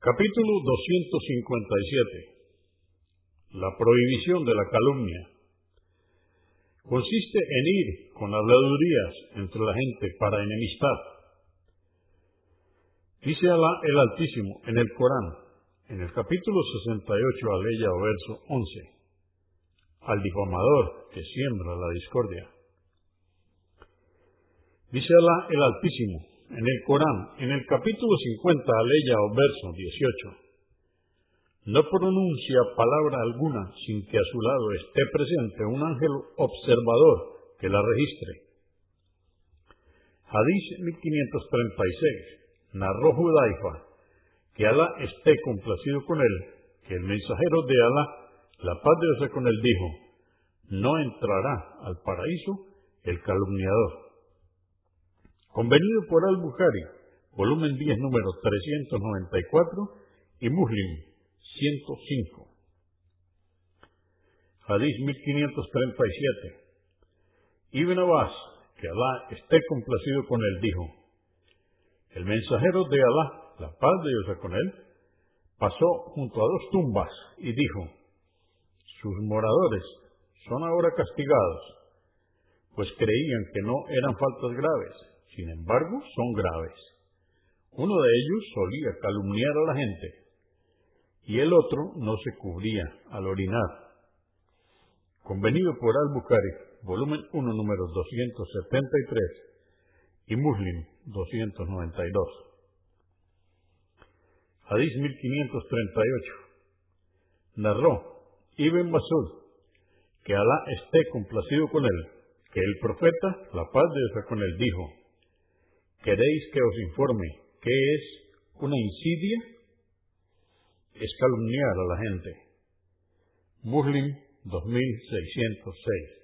Capítulo 257. La prohibición de la calumnia. Consiste en ir con habladurías entre la gente para enemistad. Dice Alá el Altísimo en el Corán, en el capítulo 68, aleya o verso 11, al difamador que siembra la discordia. Dice Alá el Altísimo en el Corán, en el capítulo 50, aleya o verso 18, no pronuncia palabra alguna sin que a su lado esté presente un ángel observador que la registre. Hadís 1536. Narró Judaifa que Alá esté complacido con él, que el mensajero de Alá, la paz de Dios con él, dijo, no entrará al paraíso el calumniador Convenido por Al-Bukhari, volumen 10, número 394, y Muslim, 105. Hadís 1537. Ibn Abbas, que Alá esté complacido con él, dijo, el mensajero de Alá, la paz de Dios con él, pasó junto a dos tumbas y dijo, sus moradores son ahora castigados, pues creían que no eran faltas graves sin embargo, son graves. Uno de ellos solía calumniar a la gente y el otro no se cubría al orinar. Convenido por Al-Bukhari, volumen 1, número 273 y Muslim 292. Hadís 1538. Narró Ibn Masud que Alá esté complacido con él, que el profeta, la paz de Dios con él, dijo, ¿Queréis que os informe qué es una insidia? Es calumniar a la gente. Muslim 2606